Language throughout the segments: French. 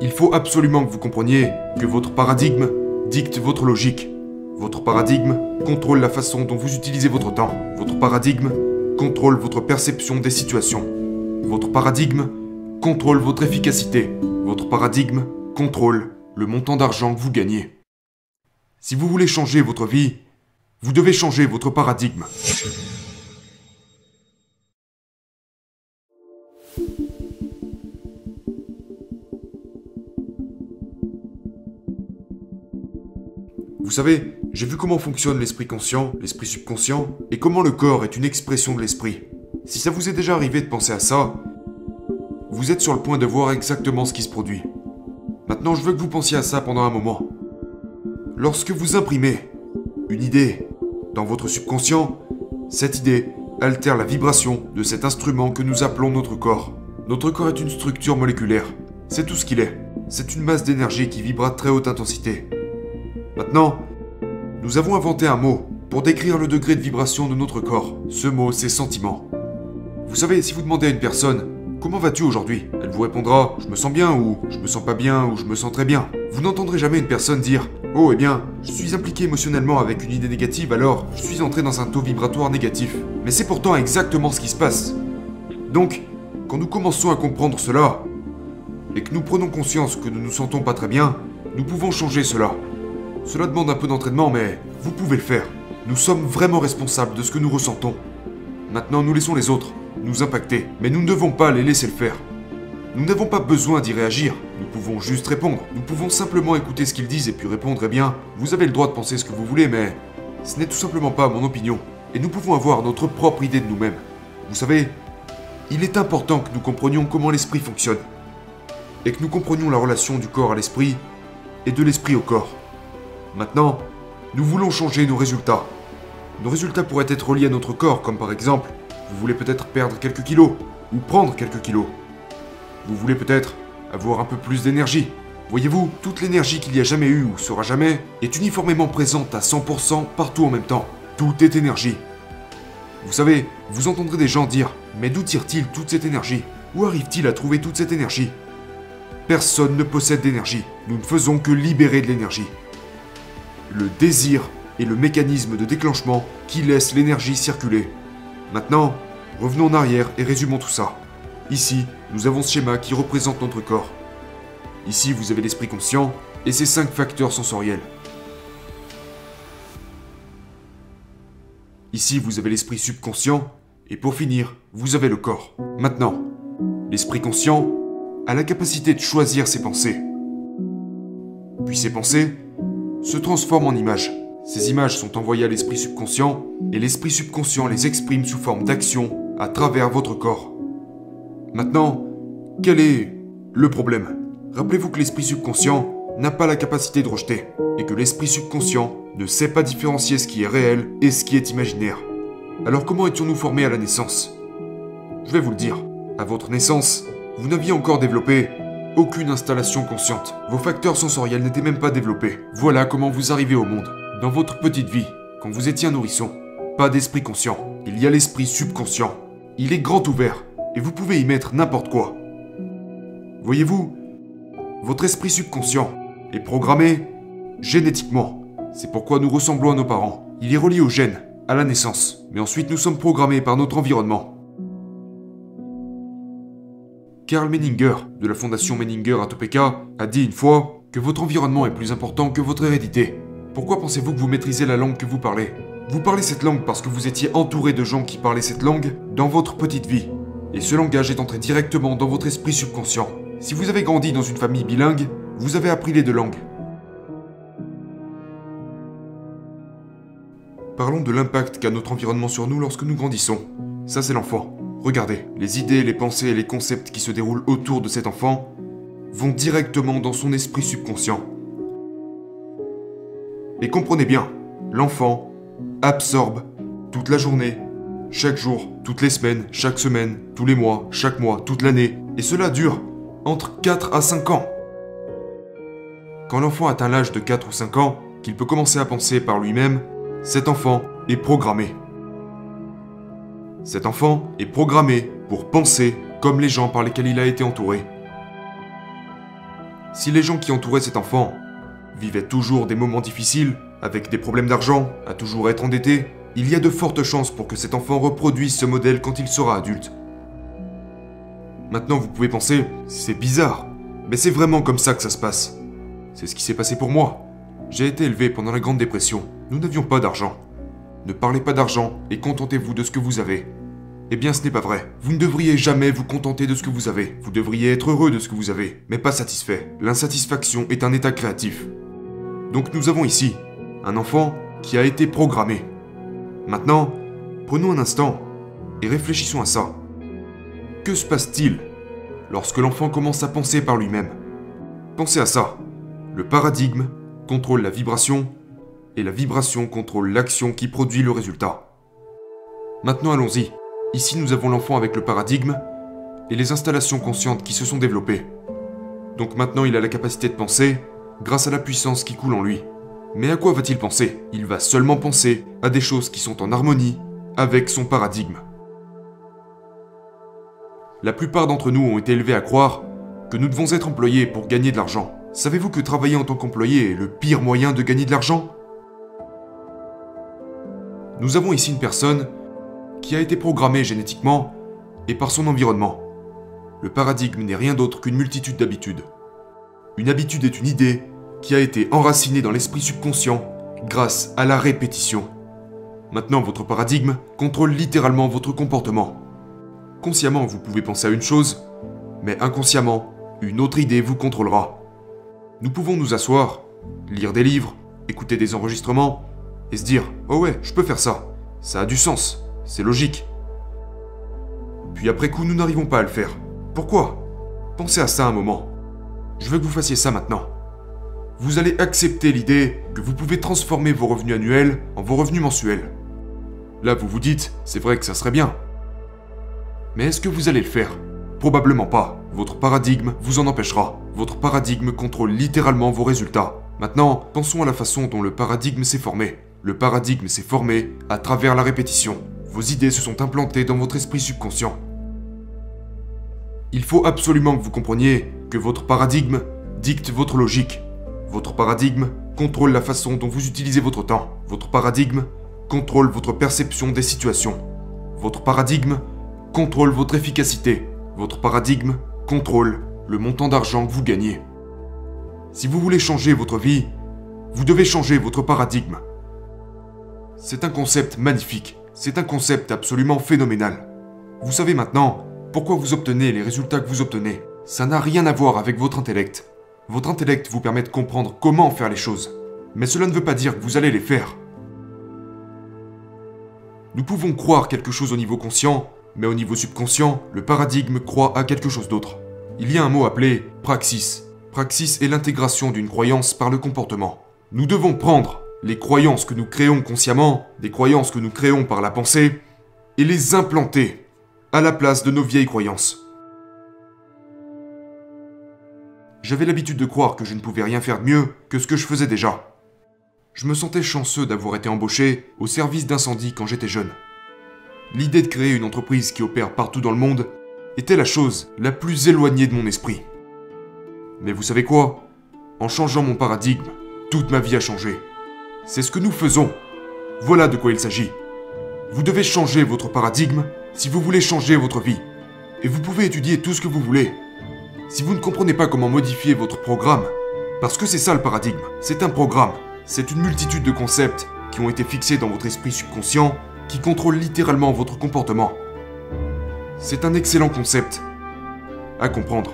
Il faut absolument que vous compreniez que votre paradigme dicte votre logique. Votre paradigme contrôle la façon dont vous utilisez votre temps. Votre paradigme contrôle votre perception des situations. Votre paradigme contrôle votre efficacité. Votre paradigme contrôle le montant d'argent que vous gagnez. Si vous voulez changer votre vie, vous devez changer votre paradigme. Savez, j'ai vu comment fonctionne l'esprit conscient, l'esprit subconscient, et comment le corps est une expression de l'esprit. Si ça vous est déjà arrivé de penser à ça, vous êtes sur le point de voir exactement ce qui se produit. Maintenant, je veux que vous pensiez à ça pendant un moment. Lorsque vous imprimez une idée dans votre subconscient, cette idée altère la vibration de cet instrument que nous appelons notre corps. Notre corps est une structure moléculaire. C'est tout ce qu'il est. C'est une masse d'énergie qui vibre à très haute intensité. Maintenant, nous avons inventé un mot pour décrire le degré de vibration de notre corps. Ce mot, c'est sentiment. Vous savez, si vous demandez à une personne Comment vas-tu aujourd'hui? Elle vous répondra Je me sens bien ou Je me sens pas bien ou Je me sens très bien. Vous n'entendrez jamais une personne dire Oh, eh bien, je suis impliqué émotionnellement avec une idée négative alors je suis entré dans un taux vibratoire négatif. Mais c'est pourtant exactement ce qui se passe. Donc, quand nous commençons à comprendre cela, et que nous prenons conscience que nous nous sentons pas très bien, nous pouvons changer cela. Cela demande un peu d'entraînement, mais vous pouvez le faire. Nous sommes vraiment responsables de ce que nous ressentons. Maintenant, nous laissons les autres nous impacter, mais nous ne devons pas les laisser le faire. Nous n'avons pas besoin d'y réagir, nous pouvons juste répondre. Nous pouvons simplement écouter ce qu'ils disent et puis répondre, eh bien, vous avez le droit de penser ce que vous voulez, mais ce n'est tout simplement pas mon opinion. Et nous pouvons avoir notre propre idée de nous-mêmes. Vous savez, il est important que nous comprenions comment l'esprit fonctionne. Et que nous comprenions la relation du corps à l'esprit et de l'esprit au corps. Maintenant, nous voulons changer nos résultats. Nos résultats pourraient être liés à notre corps, comme par exemple, vous voulez peut-être perdre quelques kilos, ou prendre quelques kilos. Vous voulez peut-être avoir un peu plus d'énergie. Voyez-vous, toute l'énergie qu'il y a jamais eu ou sera jamais est uniformément présente à 100% partout en même temps. Tout est énergie. Vous savez, vous entendrez des gens dire Mais d'où tire-t-il toute cette énergie? Où arrive-t-il à trouver toute cette énergie? Personne ne possède d'énergie. Nous ne faisons que libérer de l'énergie. Le désir est le mécanisme de déclenchement qui laisse l'énergie circuler. Maintenant, revenons en arrière et résumons tout ça. Ici, nous avons ce schéma qui représente notre corps. Ici, vous avez l'esprit conscient et ses cinq facteurs sensoriels. Ici, vous avez l'esprit subconscient et pour finir, vous avez le corps. Maintenant, l'esprit conscient a la capacité de choisir ses pensées. Puis ces pensées se transforment en images. Ces images sont envoyées à l'esprit subconscient et l'esprit subconscient les exprime sous forme d'action à travers votre corps. Maintenant, quel est le problème? Rappelez-vous que l'esprit subconscient n'a pas la capacité de rejeter et que l'esprit subconscient ne sait pas différencier ce qui est réel et ce qui est imaginaire. Alors comment étions-nous formés à la naissance? Je vais vous le dire. À votre naissance, vous n'aviez encore développé aucune installation consciente. Vos facteurs sensoriels n'étaient même pas développés. Voilà comment vous arrivez au monde. Dans votre petite vie, quand vous étiez un nourrisson, pas d'esprit conscient. Il y a l'esprit subconscient. Il est grand ouvert et vous pouvez y mettre n'importe quoi. Voyez-vous, votre esprit subconscient est programmé génétiquement. C'est pourquoi nous ressemblons à nos parents. Il est relié aux gènes, à la naissance. Mais ensuite, nous sommes programmés par notre environnement. Karl Menninger, de la fondation Menninger à Topeka, a dit une fois que votre environnement est plus important que votre hérédité. Pourquoi pensez-vous que vous maîtrisez la langue que vous parlez? Vous parlez cette langue parce que vous étiez entouré de gens qui parlaient cette langue dans votre petite vie. Et ce langage est entré directement dans votre esprit subconscient. Si vous avez grandi dans une famille bilingue, vous avez appris les deux langues. Parlons de l'impact qu'a notre environnement sur nous lorsque nous grandissons. Ça, c'est l'enfant. Regardez, les idées, les pensées et les concepts qui se déroulent autour de cet enfant vont directement dans son esprit subconscient. Et comprenez bien, l'enfant absorbe toute la journée, chaque jour, toutes les semaines, chaque semaine, tous les mois, chaque mois, toute l'année. Et cela dure entre 4 à 5 ans. Quand l'enfant atteint l'âge de 4 ou 5 ans, qu'il peut commencer à penser par lui-même, cet enfant est programmé. Cet enfant est programmé pour penser comme les gens par lesquels il a été entouré. Si les gens qui entouraient cet enfant vivaient toujours des moments difficiles, avec des problèmes d'argent, à toujours être endettés, il y a de fortes chances pour que cet enfant reproduise ce modèle quand il sera adulte. Maintenant, vous pouvez penser, c'est bizarre, mais c'est vraiment comme ça que ça se passe. C'est ce qui s'est passé pour moi. J'ai été élevé pendant la Grande Dépression. Nous n'avions pas d'argent. Ne parlez pas d'argent et contentez-vous de ce que vous avez. Eh bien, ce n'est pas vrai. Vous ne devriez jamais vous contenter de ce que vous avez. Vous devriez être heureux de ce que vous avez, mais pas satisfait. L'insatisfaction est un état créatif. Donc nous avons ici un enfant qui a été programmé. Maintenant, prenons un instant et réfléchissons à ça. Que se passe-t-il lorsque l'enfant commence à penser par lui-même? Pensez à ça. Le paradigme contrôle la vibration et la vibration contrôle l'action qui produit le résultat. Maintenant allons-y. Ici nous avons l'enfant avec le paradigme et les installations conscientes qui se sont développées. Donc maintenant il a la capacité de penser grâce à la puissance qui coule en lui. Mais à quoi va-t-il penser? Il va seulement penser à des choses qui sont en harmonie avec son paradigme. La plupart d'entre nous ont été élevés à croire que nous devons être employés pour gagner de l'argent. Savez-vous que travailler en tant qu'employé est le pire moyen de gagner de l'argent? Nous avons ici une personne qui a été programmée génétiquement et par son environnement. Le paradigme n'est rien d'autre qu'une multitude d'habitudes. Une habitude est une idée qui a été enracinée dans l'esprit subconscient grâce à la répétition. Maintenant, votre paradigme contrôle littéralement votre comportement. Consciemment, vous pouvez penser à une chose, mais inconsciemment, une autre idée vous contrôlera. Nous pouvons nous asseoir, lire des livres, écouter des enregistrements, et se dire Oh ouais, je peux faire ça. Ça a du sens, c'est logique. Puis après coup, nous n'arrivons pas à le faire. Pourquoi? Pensez à ça un moment. Je veux que vous fassiez ça maintenant. Vous allez accepter l'idée que vous pouvez transformer vos revenus annuels en vos revenus mensuels. Là, vous vous dites, c'est vrai que ça serait bien, mais est-ce que vous allez le faire? Probablement pas. Votre paradigme vous en empêchera. Votre paradigme contrôle littéralement vos résultats. Maintenant, pensons à la façon dont le paradigme s'est formé. Le paradigme s'est formé à travers la répétition. Vos idées se sont implantées dans votre esprit subconscient. Il faut absolument que vous compreniez que votre paradigme dicte votre logique. Votre paradigme contrôle la façon dont vous utilisez votre temps. Votre paradigme contrôle votre perception des situations. Votre paradigme contrôle votre efficacité. Votre paradigme contrôle le montant d'argent que vous gagnez. Si vous voulez changer votre vie, vous devez changer votre paradigme. C'est un concept magnifique, c'est un concept absolument phénoménal. Vous savez maintenant pourquoi vous obtenez les résultats que vous obtenez. Ça n'a rien à voir avec votre intellect. Votre intellect vous permet de comprendre comment faire les choses. Mais cela ne veut pas dire que vous allez les faire. Nous pouvons croire quelque chose au niveau conscient mais au niveau subconscient, le paradigme croit à quelque chose d'autre. Il y a un mot appelé praxis. Praxis est l'intégration d'une croyance par le comportement. Nous devons prendre les croyances que nous créons consciemment, des croyances que nous créons par la pensée, et les implanter à la place de nos vieilles croyances. J'avais l'habitude de croire que je ne pouvais rien faire de mieux que ce que je faisais déjà. Je me sentais chanceux d'avoir été embauché au service d'incendie quand j'étais jeune l'idée de créer une entreprise qui opère partout dans le monde était la chose la plus éloignée de mon esprit. Mais vous savez quoi? En changeant mon paradigme, toute ma vie a changé. C'est ce que nous faisons. Voilà de quoi il s'agit. Vous devez changer votre paradigme si vous voulez changer votre vie. Et vous pouvez étudier tout ce que vous voulez. Si vous ne comprenez pas comment modifier votre programme, parce que c'est ça le paradigme, c'est un programme, c'est une multitude de concepts qui ont été fixés dans votre esprit subconscient qui contrôle littéralement votre comportement. C'est un excellent concept à comprendre.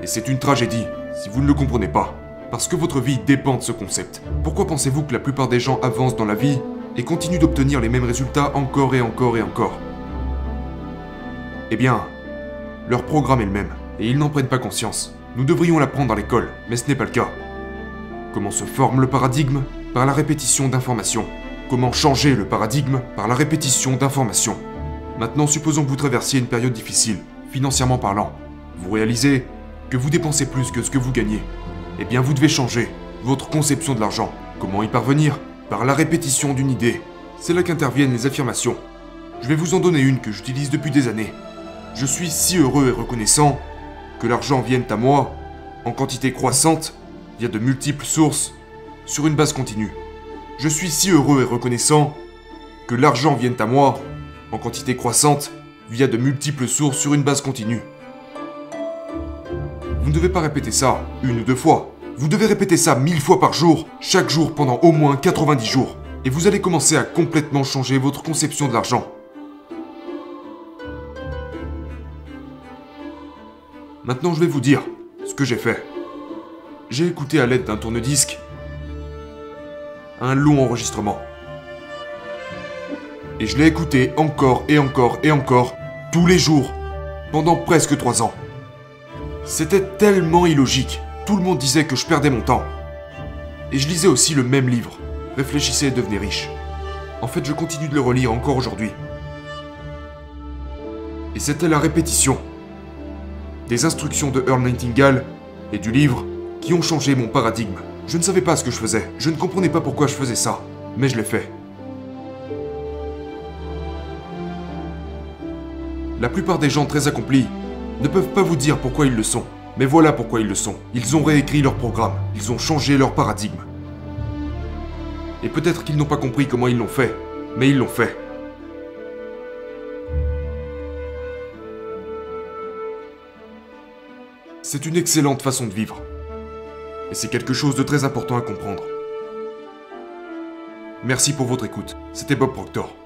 Et c'est une tragédie si vous ne le comprenez pas. Parce que votre vie dépend de ce concept. Pourquoi pensez-vous que la plupart des gens avancent dans la vie et continuent d'obtenir les mêmes résultats encore et encore et encore? Eh bien, leur programme est le même, et ils n'en prennent pas conscience. Nous devrions l'apprendre à l'école, mais ce n'est pas le cas. Comment se forme le paradigme? Par la répétition d'informations. Comment changer le paradigme? Par la répétition d'informations. Maintenant, supposons que vous traversiez une période difficile, financièrement parlant. Vous réalisez que vous dépensez plus que ce que vous gagnez. Eh bien, vous devez changer votre conception de l'argent. Comment y parvenir? Par la répétition d'une idée. C'est là qu'interviennent les affirmations. Je vais vous en donner une que j'utilise depuis des années. Je suis si heureux et reconnaissant que l'argent vienne à moi en quantité croissante, via de multiples sources, sur une base continue. Je suis si heureux et reconnaissant que l'argent vienne à moi, en quantité croissante, via de multiples sources sur une base continue. Vous ne devez pas répéter ça une ou deux fois. Vous devez répéter ça mille fois par jour, chaque jour pendant au moins 90 jours. Et vous allez commencer à complètement changer votre conception de l'argent. Maintenant, je vais vous dire ce que j'ai fait. J'ai écouté à l'aide d'un tourne-disque un long enregistrement. Et je l'ai écouté encore et encore et encore, tous les jours, pendant presque trois ans. C'était tellement illogique. Tout le monde disait que je perdais mon temps. Et je lisais aussi le même livre, Réfléchissez et devenez riche. En fait, je continue de le relire encore aujourd'hui. Et c'était la répétition des instructions de Earl Nightingale et du livre qui ont changé mon paradigme. Je ne savais pas ce que je faisais, je ne comprenais pas pourquoi je faisais ça, mais je l'ai fait. La plupart des gens très accomplis ne peuvent pas vous dire pourquoi ils le sont, mais voilà pourquoi ils le sont. Ils ont réécrit leur programme, ils ont changé leur paradigme. Et peut-être qu'ils n'ont pas compris comment ils l'ont fait, mais ils l'ont fait. C'est une excellente façon de vivre. Et c'est quelque chose de très important à comprendre. Merci pour votre écoute. C'était Bob Proctor.